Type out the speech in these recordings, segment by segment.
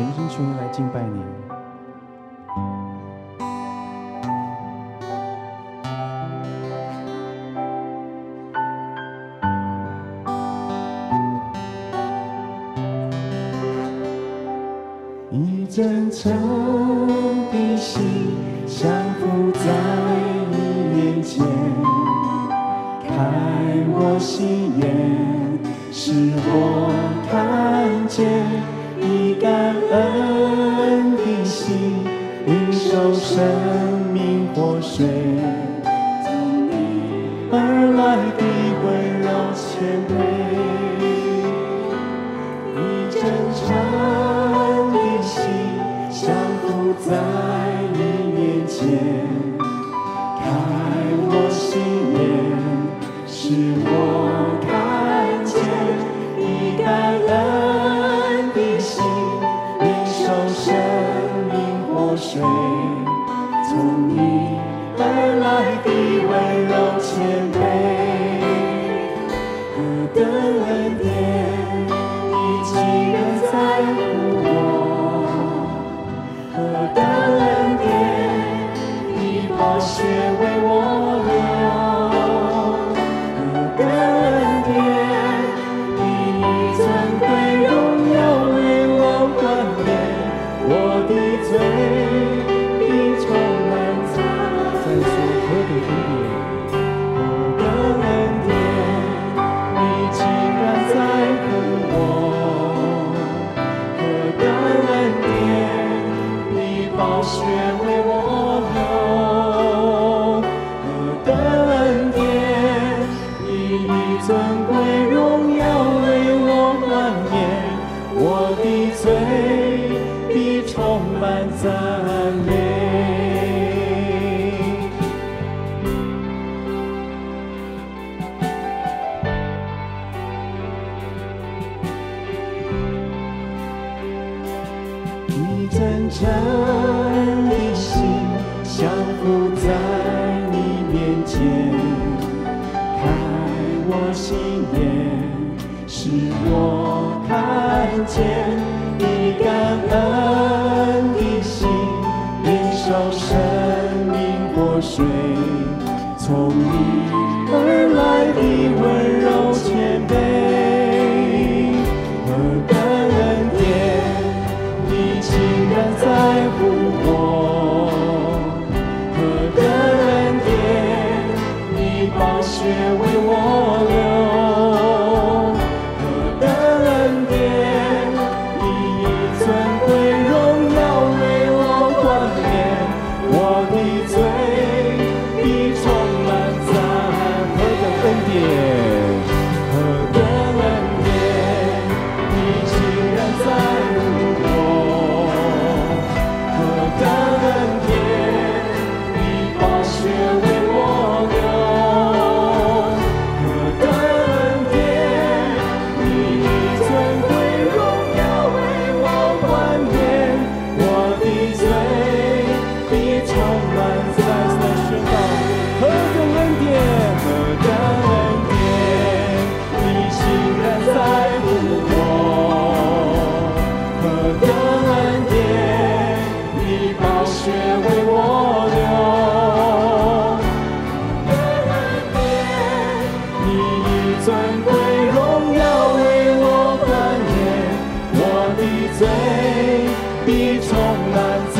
全心全意来敬拜你。一真诚的心降伏在你面前，开我心眼，使我看见感恩的心，领受生命活水，从你而来的温柔谦卑。你真诚的心降伏在你面前，我心眼，使我看见你感恩的心，领受生命活水，从你而来的温柔尊贵荣耀为我冠冕，我的罪必充满赞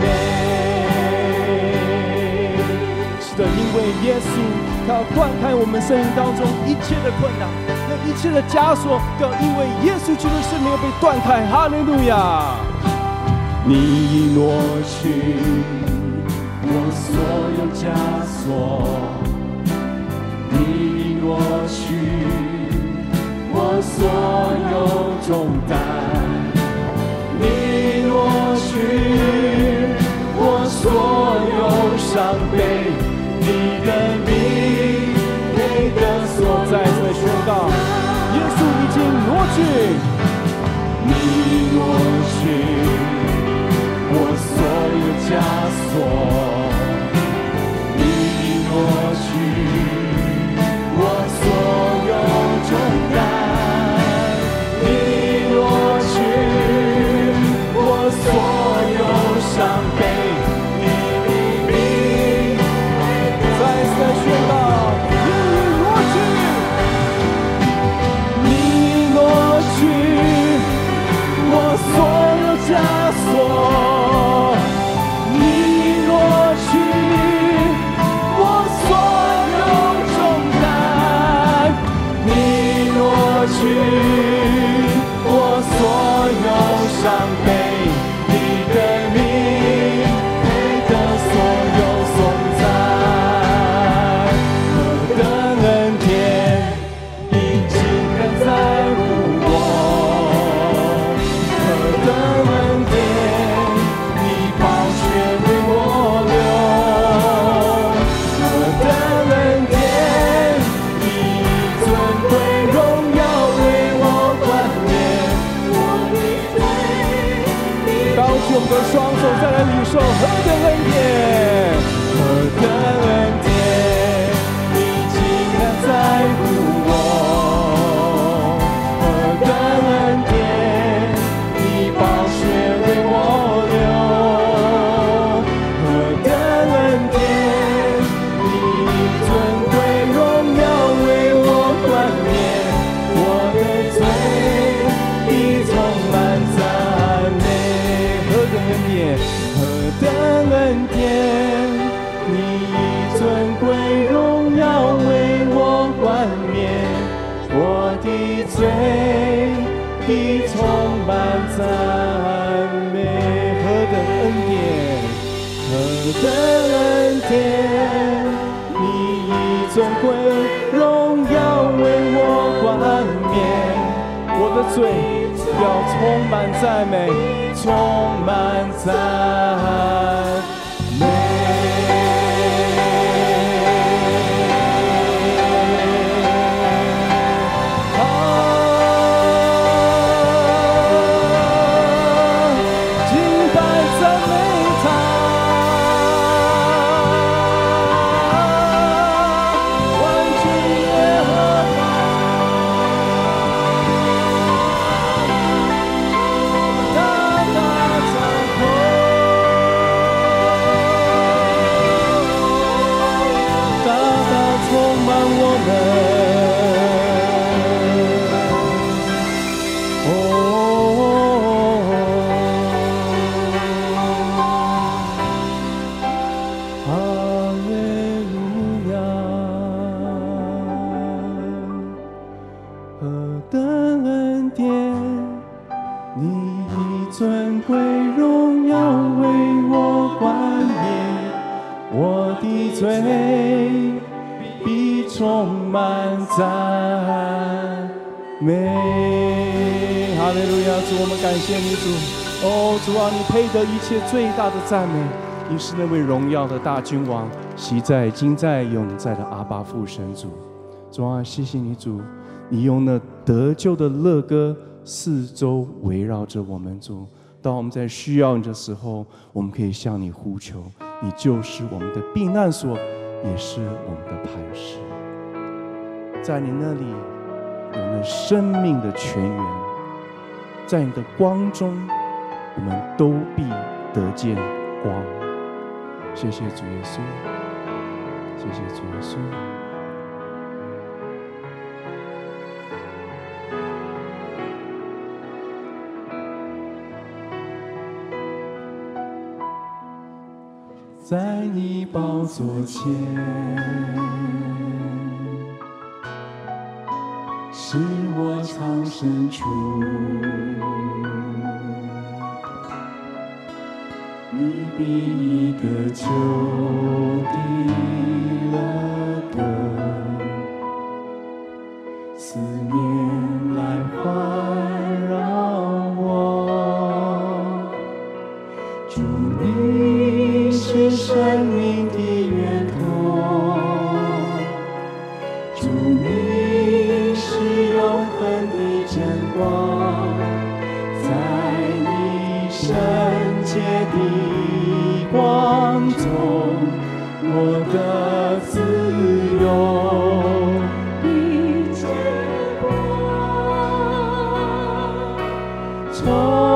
美。是的，因为耶稣他要断开我们生命当中一切的困难，那一切的枷锁都要因为耶稣基督的生命而被断开。哈利路亚！你已挪去我所有枷锁，我所有重担，去我所有伤悲。the song. 的嘴要充满赞美，充满赞。恩典！你以尊贵荣耀为我冠冕，我。的罪必充满赞美。哈利路亚！主，我。们感谢你，主。哦，主啊，你配得一切最大的赞美。你是那位荣耀的大君王，昔在、今在、永在的阿巴父神主。主啊，谢谢你，主，你用那得救的乐歌四周围绕着我们，主。当我们在需要你的时候，我们可以向你呼求，你就是我们的避难所，也是我们的磐石。在你那里有那生命的泉源，在你的光中，我们都必得见光。谢谢主耶稣，谢谢主耶稣。在你宝座前，是我藏身处。你比一个旧的充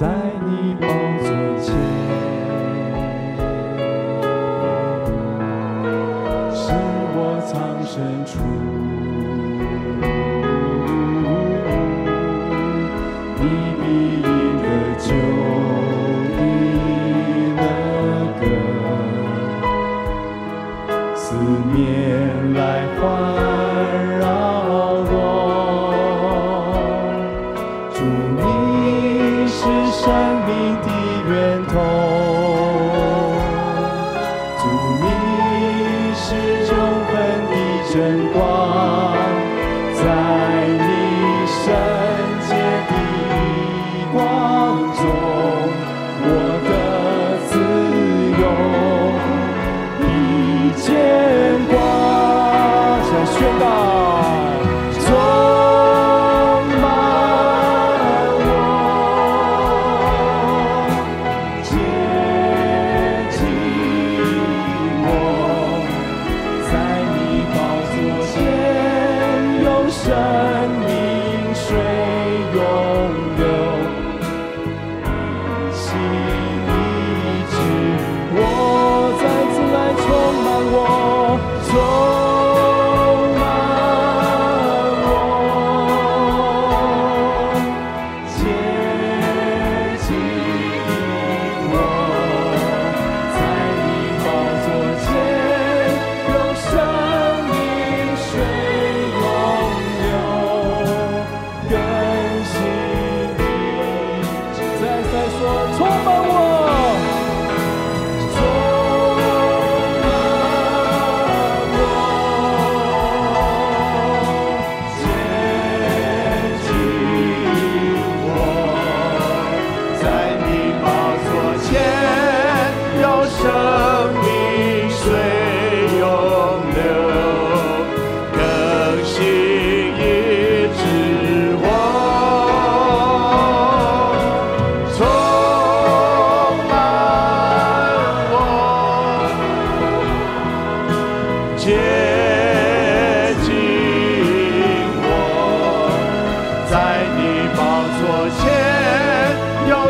在你宝座前，是我藏身处。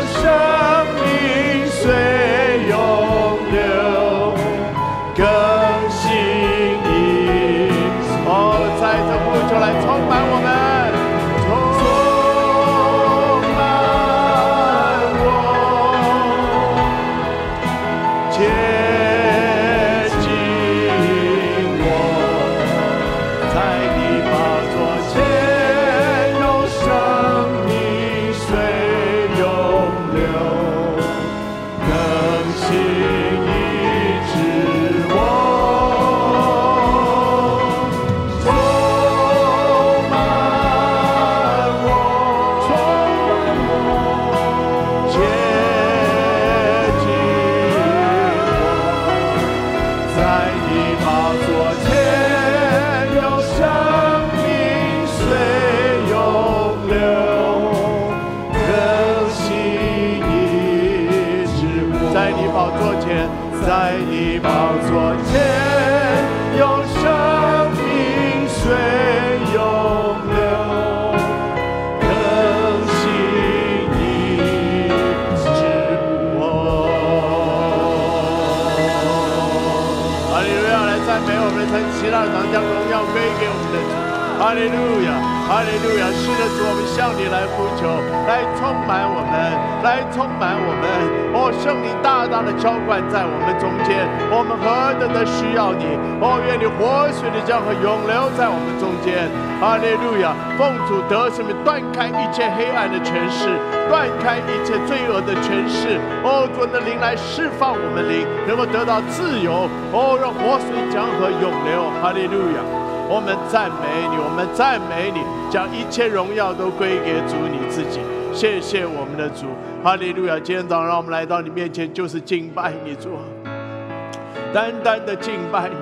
shout. 在你宝座前，用生命水永流，更新你之我。哈利路亚，来赞美我们的神，其他的当将荣耀归给我们的主。哈利路亚。哈利路亚！是的，主，我们向你来呼求，来充满我们，来充满我们。哦，圣灵大大的浇灌在我们中间，我们何等的需要你！哦，愿你活水的江河永流在我们中间。哈利路亚！奉主得胜，断开一切黑暗的权势，断开一切罪恶的权势。哦，主的灵来释放我们灵，能够得到自由。哦，让活水江河永流。哈利路亚！我们赞美你，我们赞美你，将一切荣耀都归给主你自己。谢谢我们的主，哈利路亚！今天早上让我们来到你面前，就是敬拜你主，单单的敬拜你，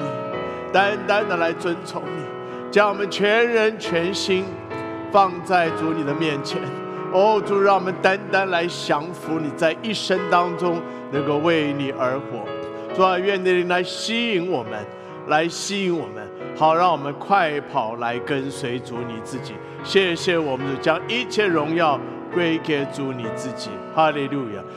单单的来尊崇你，将我们全人全心放在主你的面前。哦，主，让我们单单来降服你，在一生当中能够为你而活。主啊，愿你来吸引我们，来吸引我们。好，让我们快跑来跟随主你自己。谢谢我们主，将一切荣耀归给主你自己。哈利路亚。